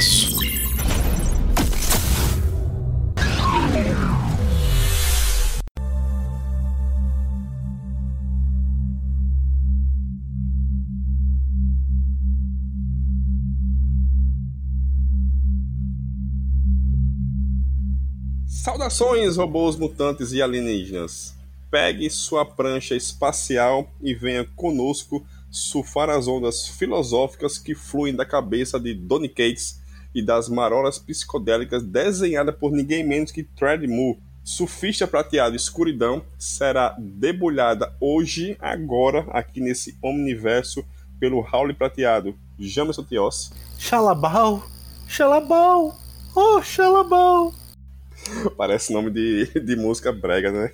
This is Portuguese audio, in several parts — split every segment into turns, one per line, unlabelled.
Universo.
Saudações, robôs mutantes e alienígenas. Pegue sua prancha espacial e venha conosco surfar as ondas filosóficas que fluem da cabeça de Donny Cates e das marolas psicodélicas desenhadas por ninguém menos que Fred Moore. Surfista prateado escuridão será debulhada hoje, agora, aqui nesse omniverso, pelo Raul Prateado. Jamerson Tios.
Xalabau, xalabau, oh xalabau.
Parece nome de, de música brega, né?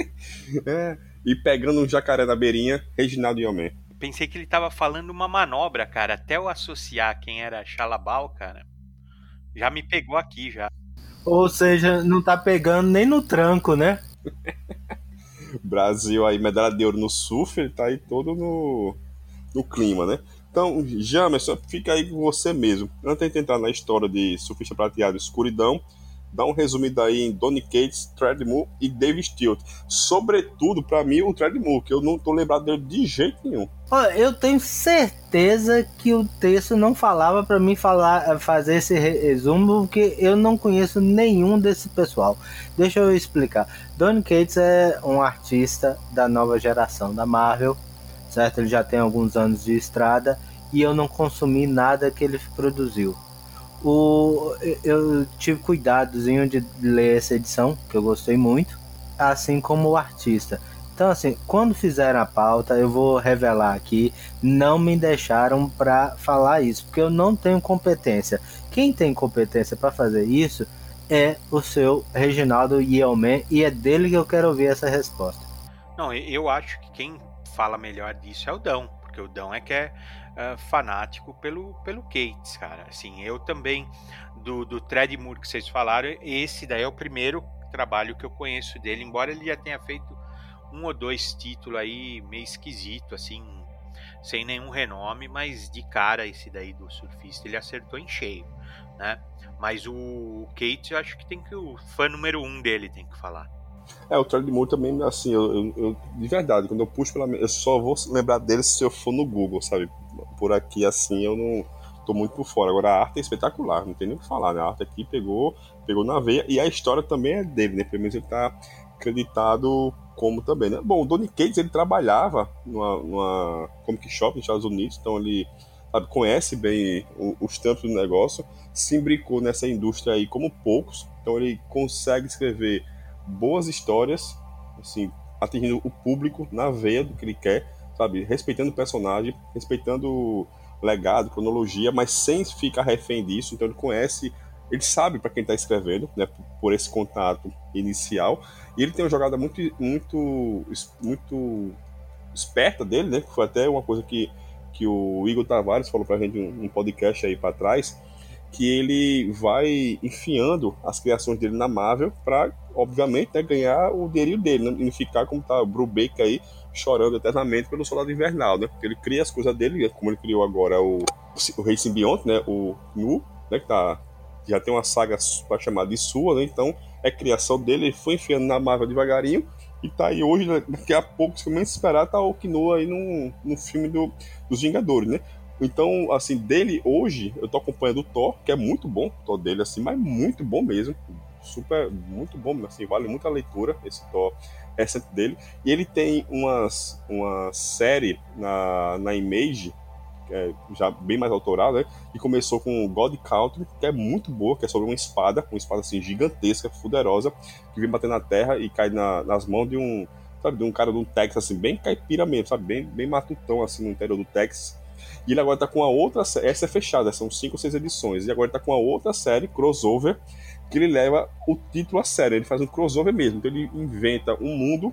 é. E pegando um jacaré na beirinha, Reginaldo Yomé.
Pensei que ele tava falando uma manobra, cara. Até eu associar quem era Xalabal, cara. Já me pegou aqui, já.
Ou seja, não tá pegando nem no tranco, né?
Brasil aí, medalha de ouro no surf, ele tá aí todo no, no clima, né? Então, Jamerson, fica aí com você mesmo. Antes de entrar na história de surfista prateado escuridão, dá um resumido aí em Donny Cates, Treadmill e Dave Stewart. Sobretudo, para mim, o Treadmill, que eu não tô lembrado dele de jeito nenhum.
Olha, eu tenho certeza que o texto não falava para mim falar, fazer esse resumo, porque eu não conheço nenhum desse pessoal. Deixa eu explicar. Donny Cates é um artista da nova geração da Marvel, certo? Ele já tem alguns anos de estrada e eu não consumi nada que ele produziu o, eu tive cuidadozinho de ler essa edição, que eu gostei muito, assim como o artista. Então, assim, quando fizeram a pauta, eu vou revelar aqui, não me deixaram para falar isso, porque eu não tenho competência. Quem tem competência para fazer isso é o seu Reginaldo Yeoman, e é dele que eu quero ouvir essa resposta.
Não, eu acho que quem fala melhor disso é o Dão, porque o Dão é que é uh, fanático pelo, pelo Cates, cara. Assim, eu também, do, do Thread Moore que vocês falaram, esse daí é o primeiro trabalho que eu conheço dele, embora ele já tenha feito um ou dois títulos aí meio esquisito, assim, sem nenhum renome, mas de cara esse daí do surfista ele acertou em cheio, né? Mas o, o Kate, eu acho que tem que o fã número um dele tem que falar.
É, o Charlie Moore também, assim, eu, eu, eu, de verdade, quando eu puxo pela. Eu só vou lembrar dele se eu for no Google, sabe? Por aqui, assim, eu não tô muito por fora. Agora, a arte é espetacular, não tem nem o que falar, né? A arte aqui pegou, pegou na veia, e a história também é dele, né? Pelo menos ele tá acreditado como também, né? Bom, o Donny Cates, ele trabalhava numa, numa Comic Shop nos Estados Unidos, então ele sabe, conhece bem os tampos do negócio, se imbricou nessa indústria aí como poucos, então ele consegue escrever boas histórias, assim, atingindo o público na veia do que ele quer, sabe? Respeitando o personagem, respeitando o legado, cronologia, mas sem ficar refém disso. Então ele conhece, ele sabe para quem está escrevendo, né? Por esse contato inicial. E ele tem uma jogada muito, muito, muito esperta dele, né? Que foi até uma coisa que, que o Igor Tavares falou para a gente um, um podcast aí para trás que ele vai enfiando as criações dele na Marvel para, obviamente, né, ganhar o dinheiro dele, né, e ficar como tá o Brubaker aí chorando eternamente pelo Soldado Invernal, né? Porque ele cria as coisas dele, como ele criou agora o, o Rei Simbionte, né? O Nu, né? Que tá, já tem uma saga para chamar de sua, né? Então é criação dele, ele foi enfiando na Marvel devagarinho e tá aí hoje, né, daqui a pouco, se menos esperar, tá o Kinoa aí no, no filme do, dos Vingadores, né? Então, assim, dele hoje, eu tô acompanhando o Thor, que é muito bom, o Thor dele, assim, mas muito bom mesmo. Super, muito bom, assim, vale muito a leitura, esse Thor recente dele. E ele tem umas, uma série na, na Image, que é já bem mais autoral, né? Que começou com God Country, que é muito boa, que é sobre uma espada, uma espada assim gigantesca, poderosa, que vem bater na terra e cai na, nas mãos de um, sabe, de um cara do Texas, assim, bem caipira mesmo, sabe? Bem, bem matutão, assim, no interior do Texas. E ele agora tá com a outra essa é fechada, são cinco ou seis edições. E agora tá com a outra série, crossover, que ele leva o título a sério. Ele faz um crossover mesmo. Então ele inventa um mundo,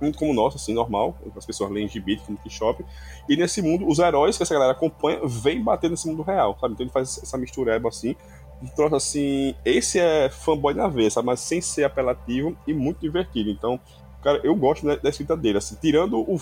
muito como o nosso, assim, normal. As pessoas leem gibi, como que shop. E nesse mundo, os heróis que essa galera acompanha vêm bater nesse mundo real, sabe? Então ele faz essa mistureba assim. E trouxe assim. Esse é fanboy na vez, sabe? Mas sem ser apelativo e muito divertido. Então, cara, eu gosto da escrita dele. Assim, tirando o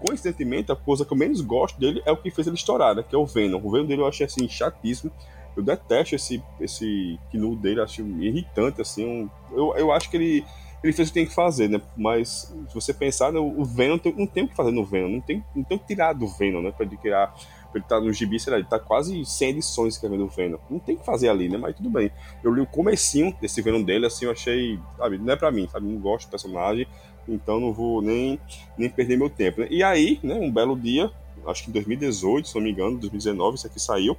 coincidentemente, a coisa que eu menos gosto dele é o que fez ele estourar, né? Que é o Venom. O Venom dele eu achei assim chatíssimo. Eu detesto esse, esse Knu dele, acho irritante, assim. Um, eu, eu acho que ele, ele fez o que tem que fazer, né? Mas se você pensar, né, o Venom tem, não tem o que fazer no Venom, não tem, não tem o que tirar do Venom, né? Pra ele criar. Pra ele tá no gibi, sei lá, ele tá quase 100 edições escrevendo o Venom. Não tem o que fazer ali, né? Mas tudo bem. Eu li o comecinho desse Venom dele, assim, eu achei. Sabe, não é pra mim, sabe? Não gosto do personagem, então não vou nem, nem perder meu tempo, né? E aí, né, um belo dia, acho que em 2018, se não me engano, 2019, isso aqui saiu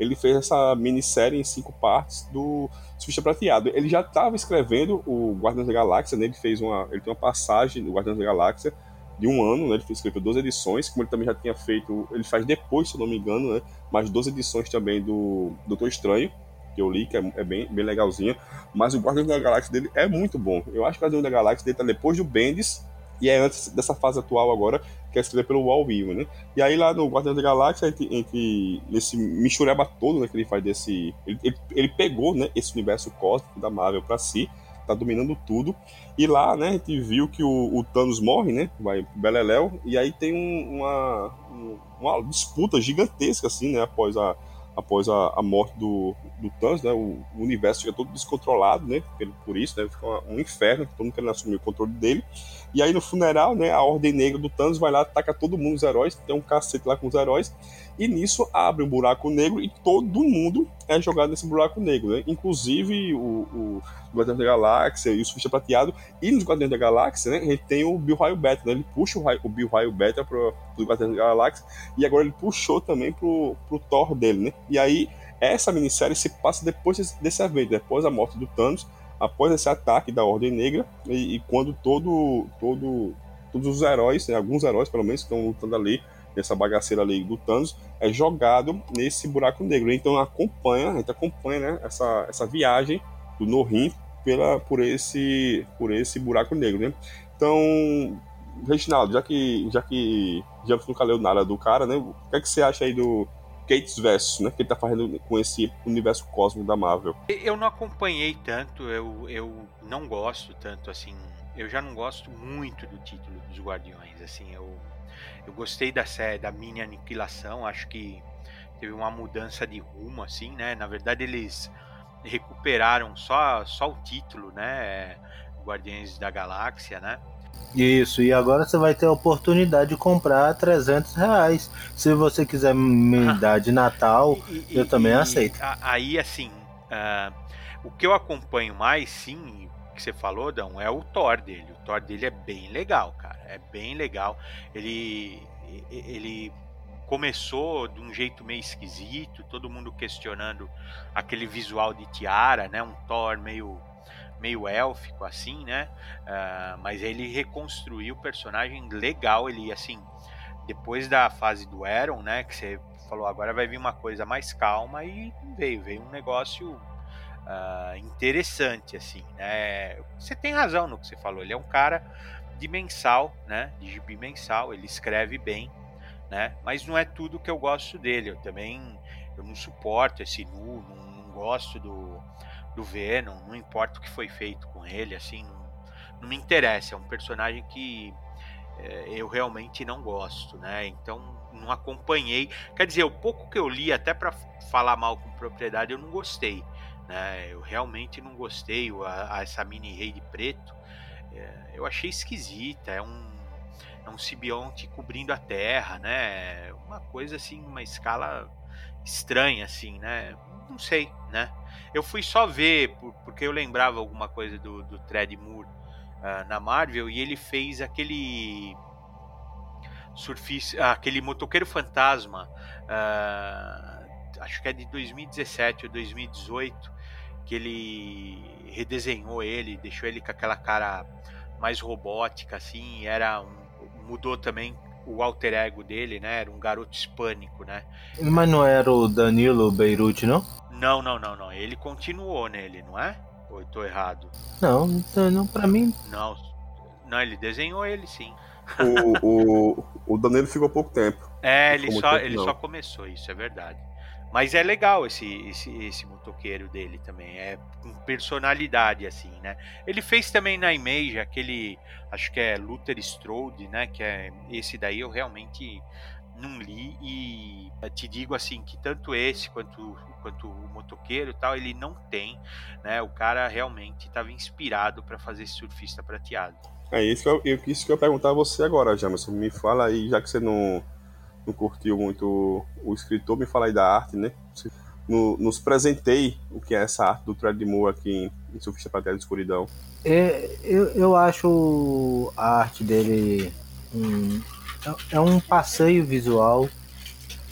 ele fez essa minissérie em cinco partes do Surfista Prateado. Ele já estava escrevendo o Guardiões da Galáxia, né? ele fez uma, ele tem uma passagem do Guardiões da Galáxia de um ano, né? ele escreveu duas edições, como ele também já tinha feito, ele faz depois, se não me engano, né? mais duas edições também do Doutor Estranho, que eu li, que é, é bem, bem legalzinha, mas o Guardiões da Galáxia dele é muito bom. Eu acho que o Guardiões da Galáxia dele tá depois do Bendis, e é antes dessa fase atual agora, que é escrita pelo Wall Will, né? E aí lá no Guardião da Galáxia, entre, entre nesse mistureba todo né, que ele faz desse... Ele, ele, ele, pegou né, esse universo cósmico da Marvel para si, tá dominando tudo. E lá, né, a gente viu que o, o Thanos morre, né? Vai pro Beleléu, e aí tem um, uma, uma disputa gigantesca, assim, né? Após a após a, a morte do, do Thanos, né, o, o, universo fica todo descontrolado, né, por, por isso, né, fica um inferno, todo mundo querendo assumir o controle dele. E aí no funeral, né, a Ordem Negra do Thanos vai lá, ataca todo mundo, os heróis, tem um cacete lá com os heróis, e nisso abre um buraco negro e todo mundo é jogado nesse buraco negro, né? Inclusive o, o Guardião da Galáxia e o Surfista Prateado. E nos Guardiões da Galáxia, né? Gente tem o Bill Raio Beta, né? Ele puxa o, o Bill Raio Beta pro, pro Guardiões da Galáxia e agora ele puxou também pro, pro Thor dele, né? E aí essa minissérie se passa depois desse, desse evento, depois da morte do Thanos, após esse ataque da Ordem Negra e, e quando todo, todo, todos os heróis, né? alguns heróis pelo menos, estão lutando ali nessa bagaceira ali do Thanos, é jogado nesse buraco negro. Então acompanha, a gente acompanha né, essa, essa viagem do Norim pela, por, esse, por esse buraco negro. Né? Então, Reginaldo, já que, já que já nunca leu nada do cara, né, o que, é que você acha aí do Kate's Verso, né, que ele tá fazendo com esse universo cósmico da Marvel?
Eu não acompanhei tanto, eu, eu não gosto tanto, assim, eu já não gosto muito do título dos Guardiões, assim, eu eu gostei da série, da mini aniquilação, acho que teve uma mudança de rumo, assim, né? Na verdade, eles recuperaram só, só o título, né? Guardiões da Galáxia, né?
Isso, e agora você vai ter a oportunidade de comprar 300 reais. Se você quiser me dar de Natal, e, eu e, também aceito.
Aí, assim, uh, o que eu acompanho mais, sim, que você falou, Dão, é o Thor dele. O Thor dele é bem legal, cara. É bem legal. Ele, ele começou de um jeito meio esquisito, todo mundo questionando aquele visual de tiara, né? Um Thor meio meio élfico assim, né? Uh, mas ele reconstruiu o personagem legal. Ele assim, depois da fase do Aaron, né? Que você falou agora vai vir uma coisa mais calma e veio, veio um negócio uh, interessante, assim, né? Você tem razão no que você falou. Ele é um cara de mensal, né? De gibi mensal. Ele escreve bem, né? Mas não é tudo que eu gosto dele. Eu também eu não suporto esse nu, não, não gosto do, do Venom, não importa o que foi feito com ele, assim, não, não me interessa. É um personagem que é, eu realmente não gosto, né? Então não acompanhei. Quer dizer, o pouco que eu li, até para falar mal com propriedade, eu não gostei. Né? Eu realmente não gostei. A, a essa mini rei de preto, é, eu achei esquisita. É um, é um simbionte cobrindo a Terra, né? Uma coisa assim, uma escala estranha, assim, né? Não sei, né? Eu fui só ver por, porque eu lembrava alguma coisa do, do Thread Moore uh, na Marvel e ele fez aquele surfista, aquele motoqueiro fantasma. Uh, acho que é de 2017 ou 2018 que ele redesenhou ele, deixou ele com aquela cara mais robótica, assim, era um, mudou também o alter ego dele, né? Era um garoto hispânico, né?
Mas não era o Danilo Beirute, não?
Não, não, não, não. Ele continuou nele, não é? Ou eu tô errado?
Não, não para mim.
Não, não, ele desenhou ele sim.
O, o, o Danilo ficou pouco tempo.
É, ele, só, tempo, ele só começou, isso é verdade. Mas é legal esse, esse, esse motoqueiro dele também. É com personalidade, assim, né? Ele fez também na Image aquele. Acho que é Luther Strode, né? Que é esse daí eu realmente não li e te digo assim que tanto esse quanto quanto o motoqueiro tal, ele não tem, né? O cara realmente estava inspirado para fazer surfista prateado.
É isso que eu, isso que eu perguntar a você agora, Jamerson. Me fala aí, já que você não, não curtiu muito o escritor, me fala aí da arte, né? No, nos presentei o que é essa arte do Fred Moore aqui em, em Surfista Prateado de Escuridão.
É, eu, eu acho a arte dele um, é, é um passeio visual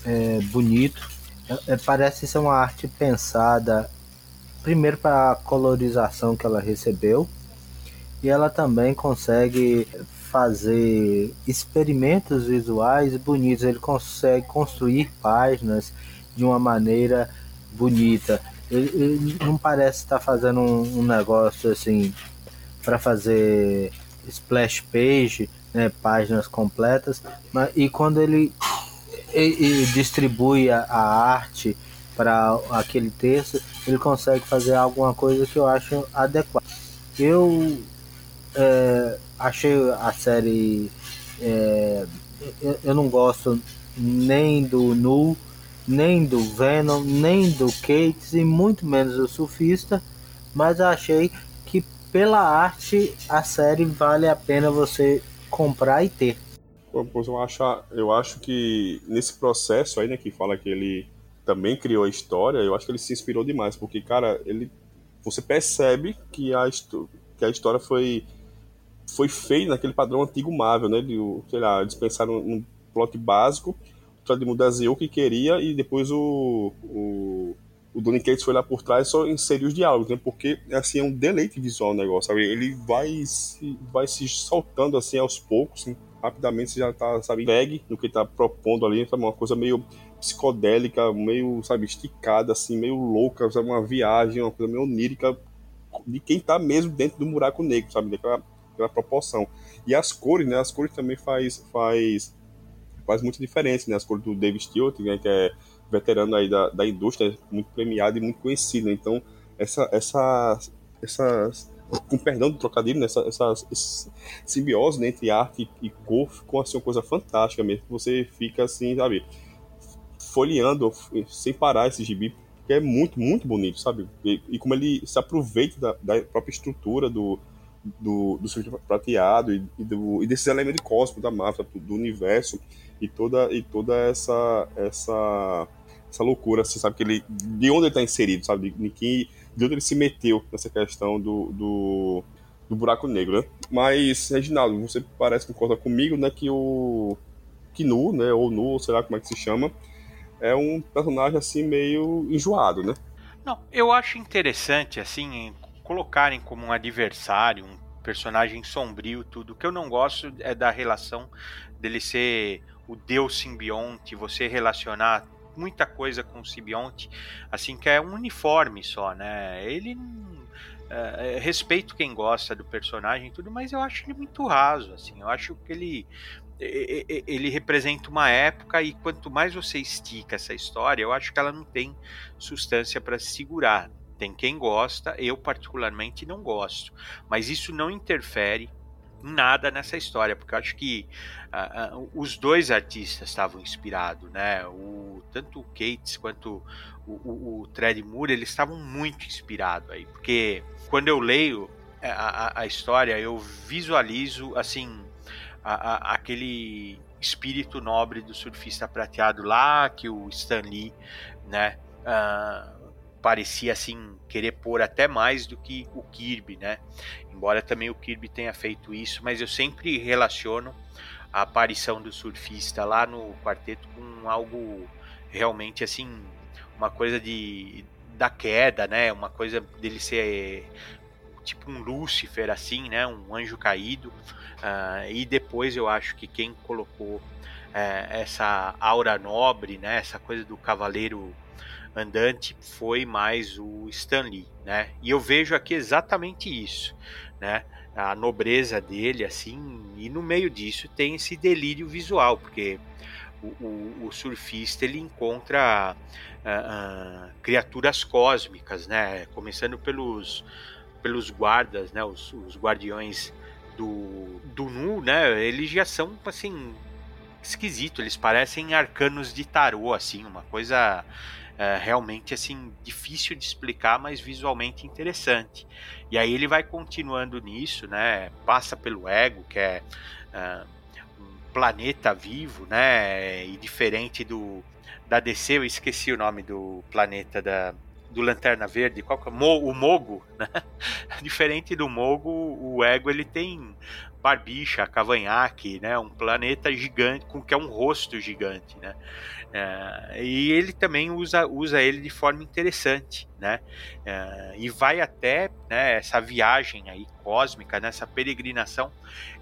é, bonito é, é, parece ser uma arte pensada primeiro para a colorização que ela recebeu e ela também consegue fazer experimentos visuais bonitos. Ele consegue construir páginas de uma maneira bonita. Ele, ele não parece estar fazendo um, um negócio assim para fazer splash page, né, páginas completas, mas, e quando ele distribui a, a arte para aquele texto, ele consegue fazer alguma coisa que eu acho adequada. Eu é, achei a série. É, eu, eu, não gosto nem do Nu, nem do Venom, nem do Kate e muito menos do Surfista, mas achei que pela arte a série vale a pena você comprar e ter.
Pois eu acho, eu acho que nesse processo aí, né, que fala que ele também criou a história, eu acho que ele se inspirou demais, porque, cara, ele você percebe que a, que a história foi foi feita naquele padrão antigo Marvel, né? De, sei lá, eles pensaram num plot básico, desenhou o que queria e depois o, o, o Donny Cates foi lá por trás só inseriu os diálogos, né? Porque, assim, é um deleite visual o negócio, sabe? Ele vai se, vai se soltando, assim, aos poucos, assim, rapidamente você já tá, sabe, pegue no que tá propondo ali, sabe, uma coisa meio psicodélica, meio, sabe, esticada, assim, meio louca, sabe, uma viagem, uma coisa meio onírica de quem tá mesmo dentro do buraco negro, sabe, daquela, daquela proporção. E as cores, né, as cores também faz, faz, faz muita diferença, né, as cores do David Stewart, né, que é veterano aí da, da indústria, muito premiado e muito conhecido, né, então essa, essa, essas com perdão do trocadilho, né, essa, essa simbiose né, entre arte e cor ficou assim, uma coisa fantástica mesmo. Você fica assim, sabe, folheando sem parar esse gibi, que é muito, muito bonito, sabe? E, e como ele se aproveita da, da, própria estrutura do, do, do prateado e, e, do, e desses elementos cósmicos da Marvel, do universo e toda, e toda essa, essa, essa loucura, assim, sabe? Que ele, de onde ele está inserido, sabe? De, que de onde ele se meteu nessa questão do, do, do buraco negro, né? Mas, Reginaldo, você parece que concorda comigo, né, que o Kinu, né, ou Nu, sei lá como é que se chama, é um personagem, assim, meio enjoado, né?
Não, eu acho interessante, assim, colocarem como um adversário, um personagem sombrio, tudo. O que eu não gosto é da relação dele ser o deus simbionte, você relacionar muita coisa com o simbionte, assim, que é um uniforme só, né? Ele é, respeito quem gosta do personagem tudo, mas eu acho ele muito raso, assim. Eu acho que ele ele representa uma época e quanto mais você estica essa história, eu acho que ela não tem substância para se segurar. Tem quem gosta, eu particularmente não gosto, mas isso não interfere nada nessa história, porque eu acho que uh, uh, os dois artistas estavam inspirados, né? O, tanto o Cates quanto o, o, o eles estavam muito inspirados aí, porque quando eu leio é, a, a, a história, eu visualizo, assim, a, aquele espírito nobre do surfista prateado lá, que o Stan Lee, né? Uh, parecia assim querer pôr até mais do que o Kirby, né? Embora também o Kirby tenha feito isso, mas eu sempre relaciono a aparição do surfista lá no quarteto com algo realmente assim, uma coisa de da queda, né? Uma coisa dele ser tipo um Lúcifer assim, né? Um anjo caído. Uh, e depois eu acho que quem colocou uh, essa aura nobre, né? Essa coisa do cavaleiro andante foi mais o Stanley, né? E eu vejo aqui exatamente isso, né? A nobreza dele, assim, e no meio disso tem esse delírio visual, porque o, o, o surfista ele encontra uh, uh, criaturas cósmicas, né? Começando pelos, pelos guardas, né? Os, os guardiões do, do Nu, né? Eles já são assim esquisito, eles parecem arcanos de tarô, assim, uma coisa é, realmente assim difícil de explicar, mas visualmente interessante. E aí ele vai continuando nisso, né? Passa pelo ego, que é uh, um planeta vivo, né? E diferente do da DC, eu esqueci o nome do planeta da do Lanterna Verde, qual que é? o Mogo, né? Diferente do Mogo, o Ego ele tem barbicha, cavanhaque, né? Um planeta gigante com que é um rosto gigante, né? É, e ele também usa, usa ele de forma interessante, né? É, e vai até né, essa viagem aí cósmica, nessa peregrinação,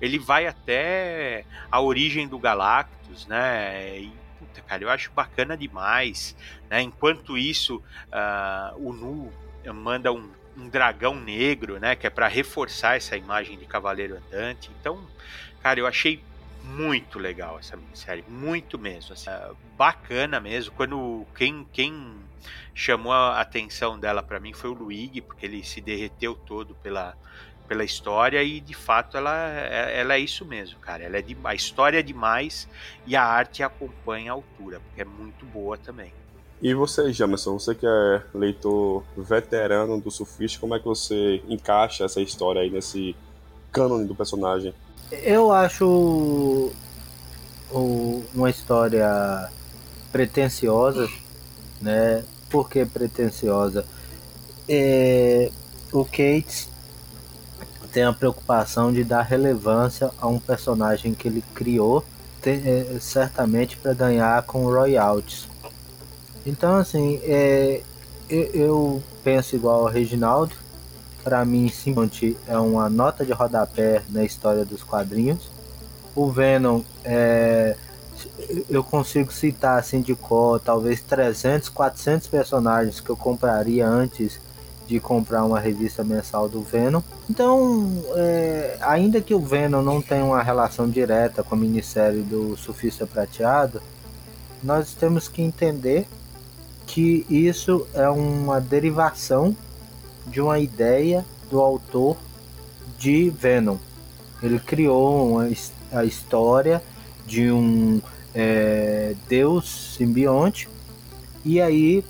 ele vai até a origem do Galactus, né? E, puta, cara, eu acho bacana demais, né? Enquanto isso, uh, o Nu manda um, um dragão negro, né? Que é para reforçar essa imagem de cavaleiro andante. Então, cara, eu achei muito legal essa série, muito mesmo, assim, bacana mesmo. Quando quem quem chamou a atenção dela para mim foi o Luigi, porque ele se derreteu todo pela pela história e de fato ela, é, ela é isso mesmo, cara. Ela é de, a história é demais e a arte acompanha a altura, porque é muito boa também.
E você, Jamerson, você que é leitor veterano do Surfista, como é que você encaixa essa história aí nesse cânone do personagem?
Eu acho uma história pretensiosa, né? Por que pretensiosa? É, o Kate tem a preocupação de dar relevância a um personagem que ele criou, é, certamente para ganhar com royalties. Então, assim, é, eu, eu penso igual ao Reginaldo, para mim, simplesmente é uma nota de rodapé na história dos quadrinhos. O Venom, é, eu consigo citar assim de cor, talvez 300, 400 personagens que eu compraria antes de comprar uma revista mensal do Venom. Então, é, ainda que o Venom não tenha uma relação direta com a minissérie do Surfista Prateado, nós temos que entender que isso é uma derivação de uma ideia do autor de Venom. Ele criou uma, a história de um é, deus simbionte e aí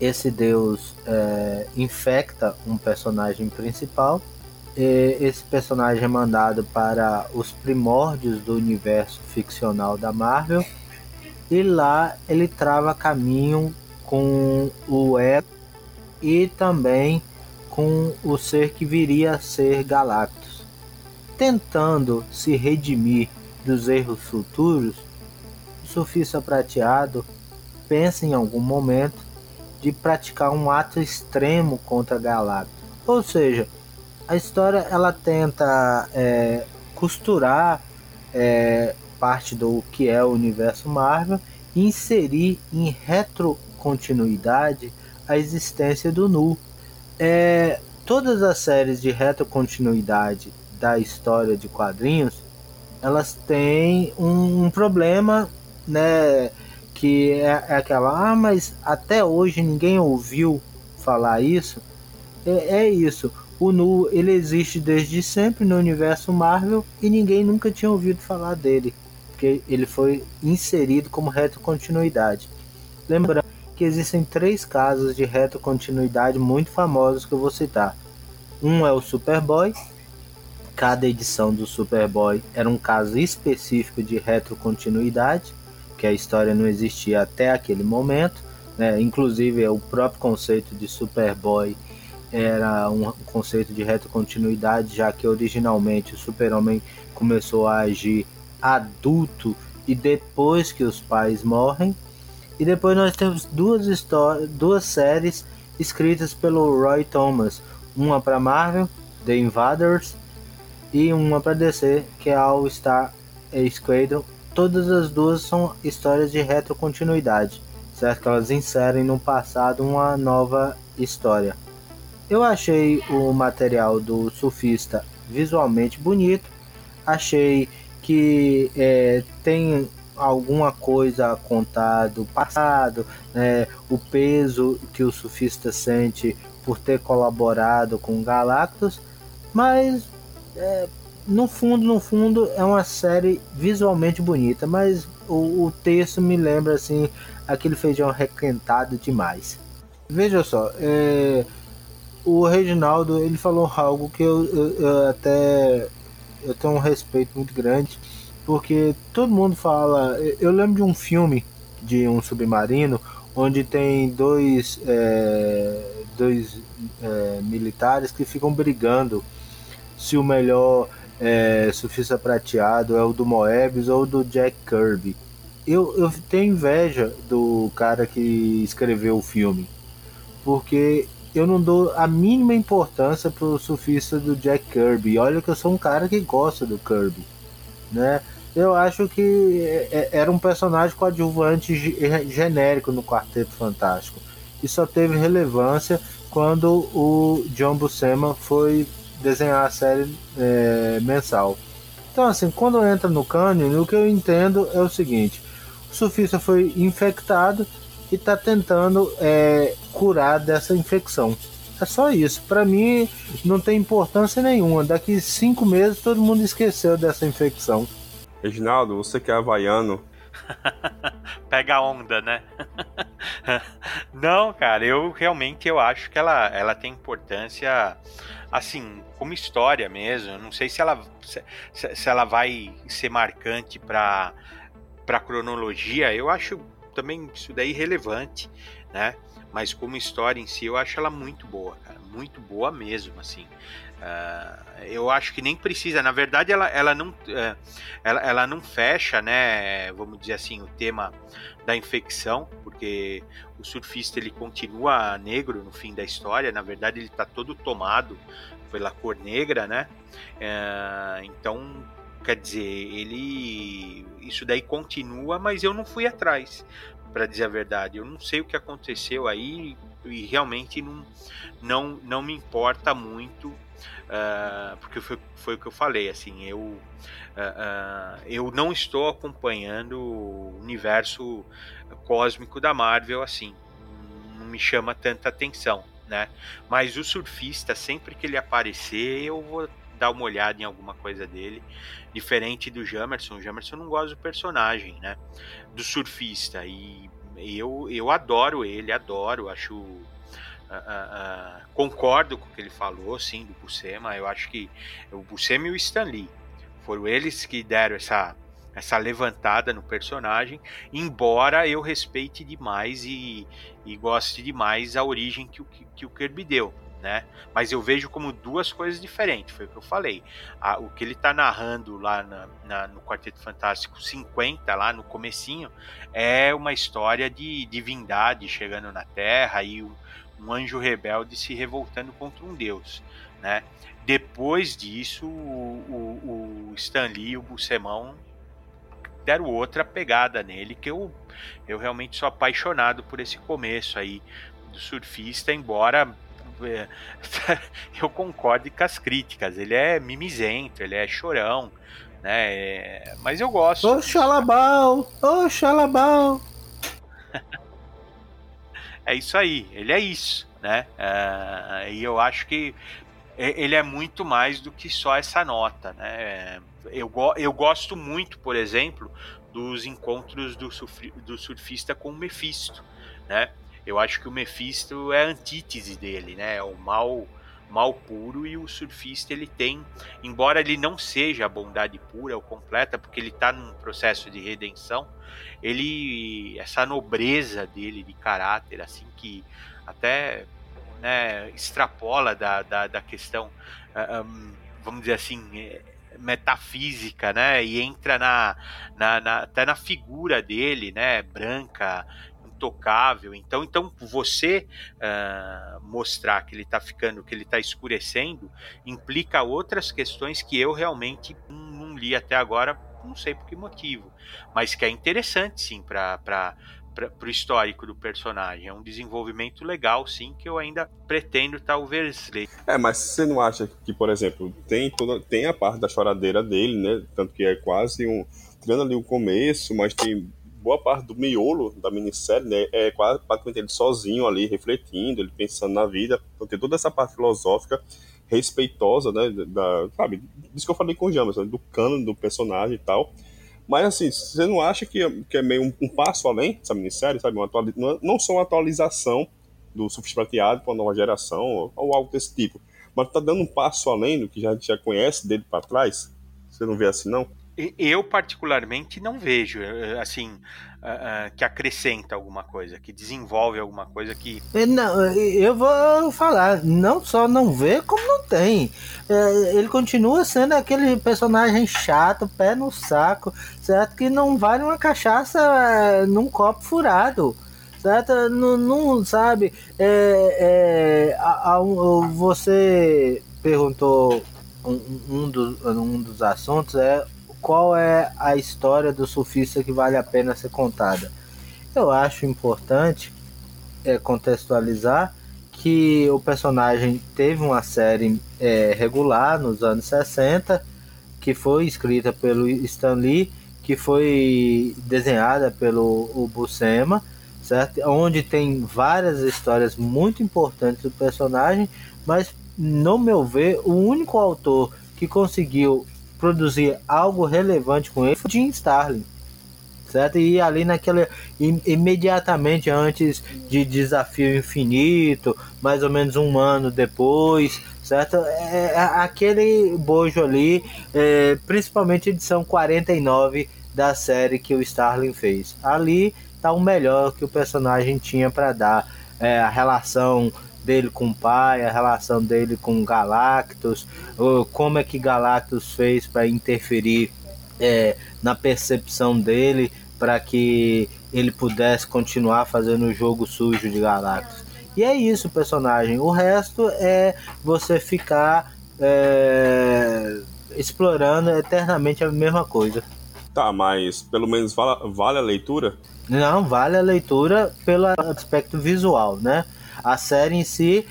esse deus é, infecta um personagem principal. esse personagem é mandado para os primórdios do universo ficcional da Marvel e lá ele trava caminho com o Ego e também com o ser que viria a ser Galactus. Tentando se redimir dos erros futuros, o surfista prateado pensa em algum momento de praticar um ato extremo contra Galactus. Ou seja, a história ela tenta é, costurar é, parte do que é o universo Marvel e inserir em retrocontinuidade a existência do Nu. É, todas as séries de retrocontinuidade da história de quadrinhos, elas têm um, um problema, né? Que é, é, aquela, ah, mas até hoje ninguém ouviu falar isso. É, é isso. O Nu ele existe desde sempre no universo Marvel e ninguém nunca tinha ouvido falar dele, porque ele foi inserido como retrocontinuidade. Lembrando que existem três casos de retrocontinuidade muito famosos que eu vou citar. Um é o Superboy. Cada edição do Superboy era um caso específico de retrocontinuidade, que a história não existia até aquele momento. Né? Inclusive, o próprio conceito de Superboy era um conceito de retrocontinuidade, já que originalmente o Super-Homem começou a agir adulto e depois que os pais morrem. E depois nós temos duas histórias, duas séries escritas pelo Roy Thomas, uma para Marvel, The Invaders, e uma para DC, que é All Star Squadron. Todas as duas são histórias de retrocontinuidade, certo? Elas inserem no passado uma nova história. Eu achei o material do surfista visualmente bonito, achei que é, tem alguma coisa a contar do passado, né, o peso que o surfista sente por ter colaborado com Galactus, mas é, no fundo, no fundo, é uma série visualmente bonita, mas o, o texto me lembra assim aquele feijão requentado demais. Veja só, é, o Reginaldo ele falou algo que eu, eu, eu, até eu tenho um respeito muito grande, porque todo mundo fala. Eu lembro de um filme de um submarino onde tem dois, é, dois é, militares que ficam brigando se o melhor é, surfista prateado é o do Moebius ou do Jack Kirby. Eu, eu tenho inveja do cara que escreveu o filme, porque eu não dou a mínima importância pro surfista do Jack Kirby. Olha que eu sou um cara que gosta do Kirby, né? Eu acho que é, é, era um personagem coadjuvante genérico no Quarteto Fantástico e só teve relevância quando o John Buscema foi desenhar a série é, mensal. Então, assim, quando entra no cânion, o que eu entendo é o seguinte: o surfista foi infectado e está tentando é, curar dessa infecção. É só isso. Para mim, não tem importância nenhuma. Daqui cinco meses, todo mundo esqueceu dessa infecção.
Reginaldo, você que é havaiano.
Pega a onda, né? não, cara, eu realmente eu acho que ela, ela tem importância, assim, como história mesmo. Não sei se ela, se, se ela vai ser marcante para para cronologia. Eu acho também isso daí relevante, né? Mas como história em si, eu acho ela muito boa, cara, muito boa mesmo, assim. Uh, eu acho que nem precisa, na verdade, ela, ela, não, uh, ela, ela não fecha, né? Vamos dizer assim, o tema da infecção, porque o surfista ele continua negro no fim da história. Na verdade, ele está todo tomado pela cor negra, né? Uh, então, quer dizer, ele isso daí continua, mas eu não fui atrás para dizer a verdade. Eu não sei o que aconteceu aí e realmente não, não, não me importa muito, uh, porque foi, foi o que eu falei, assim, eu, uh, uh, eu não estou acompanhando o universo cósmico da Marvel assim, não me chama tanta atenção, né? Mas o surfista, sempre que ele aparecer, eu vou dar uma olhada em alguma coisa dele, diferente do Jamerson. O Jamerson não gosta do personagem, né? Do surfista. E eu, eu adoro ele, adoro, acho. Uh, uh, concordo com o que ele falou, sim, do Buscema. Eu acho que o Buscema e o Stan Lee foram eles que deram essa, essa levantada no personagem, embora eu respeite demais e, e goste demais a origem que o, que o Kirby deu né? Mas eu vejo como duas coisas diferentes, foi o que eu falei. A, o que ele está narrando lá na, na, no Quarteto Fantástico 50, lá no comecinho, é uma história de divindade chegando na Terra e um, um anjo rebelde se revoltando contra um deus, né? Depois disso, o, o, o Stan Lee e o Buscemão deram outra pegada nele, que eu, eu realmente sou apaixonado por esse começo aí do surfista, embora é, eu concordo com as críticas. Ele é mimizento, ele é chorão, né? É, mas eu gosto.
Ô xalabal! Ô xalabal!
é isso aí, ele é isso, né? É, e eu acho que ele é muito mais do que só essa nota, né? Eu, eu gosto muito, por exemplo, dos encontros do, do surfista com o Mephisto, né? Eu acho que o Mephisto é a antítese dele, né? É o mal mal puro e o surfista ele tem, embora ele não seja a bondade pura ou completa, porque ele está num processo de redenção, ele essa nobreza dele de caráter assim que até né, extrapola da, da, da questão, ah, um, vamos dizer assim, é, metafísica, né? E entra na, na, na, até na figura dele, né? Branca, intocável. Então, então você uh, mostrar que ele está ficando, que ele está escurecendo, implica outras questões que eu realmente não li até agora, não sei por que motivo, mas que é interessante sim para para o histórico do personagem. É um desenvolvimento legal, sim, que eu ainda pretendo talvez ler.
É, mas você não acha que, por exemplo, tem, toda, tem a parte da choradeira dele, né? Tanto que é quase um. Tirando ali o começo, mas tem boa parte do miolo da minissérie né, é quase praticamente ele sozinho ali, refletindo, ele pensando na vida. Então tem toda essa parte filosófica respeitosa, né? Da, sabe, disso que eu falei com o James, né, do cano do personagem e tal. Mas assim, você não acha que, que é meio um, um passo além essa minissérie, sabe? Uma não, só uma atualização do Surfista Prateado para uma nova geração ou, ou, algo desse tipo, mas tá dando um passo além do que a gente já conhece dele para trás? Você não vê assim, não?
Eu, particularmente, não vejo, eh, assim, uh, uh, que acrescenta alguma coisa, que desenvolve alguma coisa que.
Não, eu vou falar, não só não vê, como não tem. Ele continua sendo aquele personagem chato, pé no saco, certo? Que não vale uma cachaça num copo furado. Certo? Não, não sabe. É, é, a, a, você perguntou um, um, dos, um dos assuntos é qual é a história do surfista que vale a pena ser contada. Eu acho importante é, contextualizar que o personagem teve uma série é, regular nos anos 60, que foi escrita pelo Stan Lee, que foi desenhada pelo Buscema, certo? Onde tem várias histórias muito importantes do personagem, mas no meu ver, o único autor que conseguiu produzir algo relevante com ele foi Jim Starlin. Certo? E ali naquela imediatamente antes de Desafio Infinito, mais ou menos um ano depois, certo? É, é aquele bojo ali, é, principalmente edição 49 da série que o Starling fez. Ali tá o melhor que o personagem tinha para dar. É, a relação dele com o pai, a relação dele com Galactus, como é que Galactus fez para interferir é, na percepção dele para que ele pudesse continuar fazendo o jogo sujo de Galactus. E é isso, personagem. O resto é você ficar é, explorando eternamente a mesma coisa.
Tá, mas pelo menos vale, vale a leitura?
Não, vale a leitura pelo aspecto visual, né? A série em si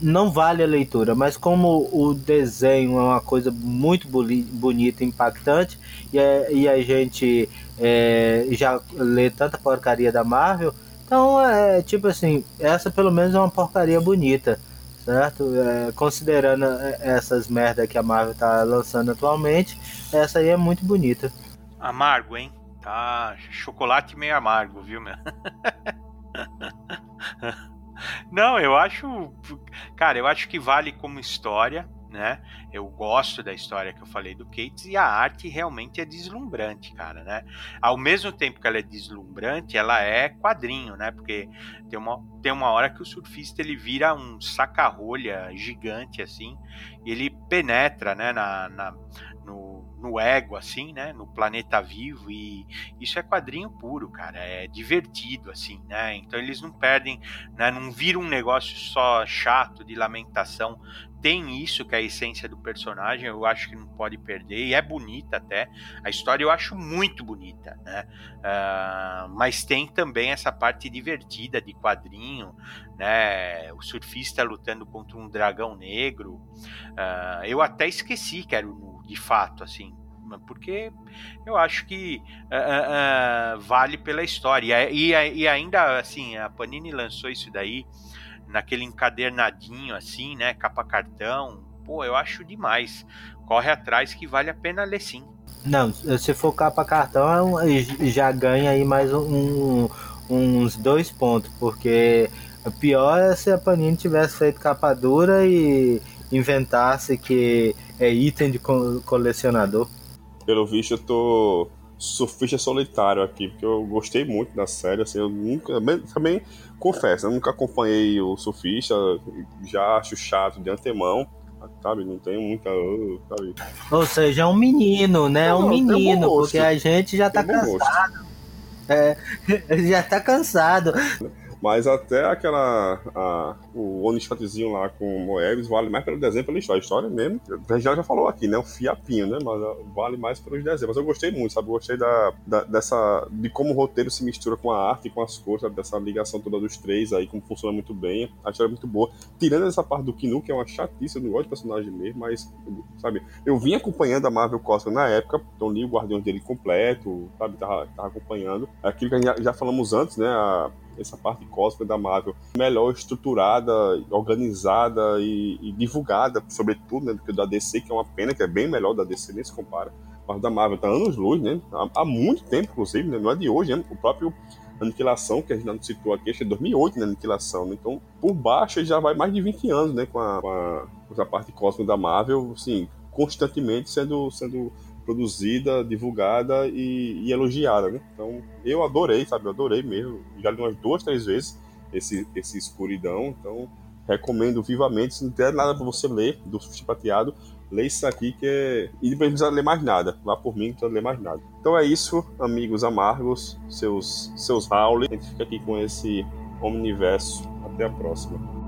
não vale a leitura, mas como o desenho é uma coisa muito bonita, impactante, e a, e a gente é, já lê tanta porcaria da Marvel, então é tipo assim, essa pelo menos é uma porcaria bonita, certo? É, considerando é, essas merdas que a Marvel tá lançando atualmente, essa aí é muito bonita.
Amargo, hein? Tá chocolate meio amargo, viu, meu? Não, eu acho. Cara, eu acho que vale como história, né? Eu gosto da história que eu falei do Cates e a arte realmente é deslumbrante, cara, né? Ao mesmo tempo que ela é deslumbrante, ela é quadrinho, né? Porque tem uma, tem uma hora que o surfista ele vira um saca-rolha gigante assim, e ele penetra, né, na, na no, ego, assim, né? No planeta vivo. E isso é quadrinho puro, cara. É divertido, assim, né? Então eles não perdem, né? Não vira um negócio só chato de lamentação. Tem isso que é a essência do personagem, eu acho que não pode perder, e é bonita até. A história eu acho muito bonita, né? Uh, mas tem também essa parte divertida de quadrinho, né? O surfista lutando contra um dragão negro. Uh, eu até esqueci que era o de fato, assim, porque eu acho que uh, uh, vale pela história. E, e, e, ainda, assim, a Panini lançou isso daí naquele encadernadinho, assim, né? Capa cartão. Pô, eu acho demais. Corre atrás que vale a pena ler sim.
Não, se for capa cartão, já ganha aí mais um, uns dois pontos, porque pior é se a Panini tivesse feito capa dura e inventasse que é item de colecionador.
Pelo visto, eu tô surfista solitário aqui, porque eu gostei muito da série, assim, eu nunca, também confesso, eu nunca acompanhei o surfista, já acho chato de antemão, sabe, não tenho muita, sabe.
Ou seja, é um menino, né, não, um menino, porque a gente já tá cansado. É, já tá cansado.
Mas até aquela. A, o Onishotzinho lá com o Moebius vale mais pelo desenho pela história. A história mesmo. A já falou aqui, né? Um fiapinho, né? Mas ah, vale mais pelos desenhos. Mas eu gostei muito, sabe? Eu gostei da, da, dessa. de como o roteiro se mistura com a arte e com as cores, sabe? Dessa ligação toda dos três aí, como funciona muito bem. A história é muito boa. Tirando essa parte do Kinu, que é uma chatice, eu não gosto de personagem mesmo, mas, sabe? Eu vim acompanhando a Marvel Cosmos na época, então li o Guardião dele completo, sabe? Tava, tava acompanhando. Aquilo que a gente já, já falamos antes, né? A, essa parte cósmica da Marvel melhor estruturada, organizada e, e divulgada, sobretudo, né, do que da DC, que é uma pena, que é bem melhor da DC, nem se compara. Mas da Marvel tá anos luz, né? Há, há muito tempo, inclusive, né? Não é de hoje, né? O próprio Aniquilação, que a gente citou aqui, acho que é 2008, né? Aniquilação. Né? Então, por baixo, já vai mais de 20 anos, né? Com a, com a, com a parte cósmica da Marvel, assim, constantemente sendo, sendo produzida, divulgada e, e, elogiada, né? Então, eu adorei, sabe? Eu adorei mesmo. Já li umas duas, três vezes esse, esse Escuridão. Então, recomendo vivamente. Se não tiver nada para você ler do Prateado, lê isso aqui que é. E depois não precisa ler mais nada. Vá por mim, não precisa ler mais nada. Então é isso, amigos amargos, seus, seus Howley. A gente fica aqui com esse Omniverso. Até a próxima.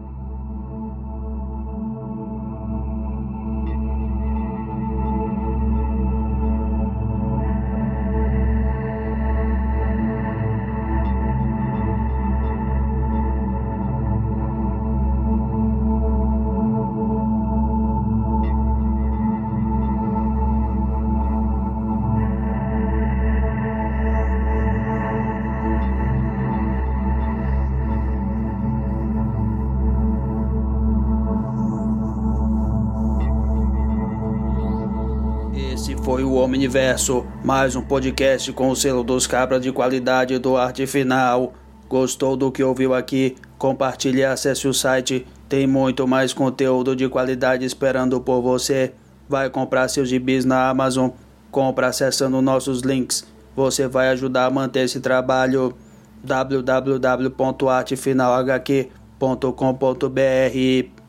Universo, mais um podcast com o selo dos cabras de qualidade do arte final. Gostou do que ouviu aqui? Compartilhe e acesse o site. Tem muito mais conteúdo de qualidade esperando por você. Vai comprar seus gibis na Amazon. Compra acessando nossos links. Você vai ajudar a manter esse trabalho. www.artefinalhq.com.br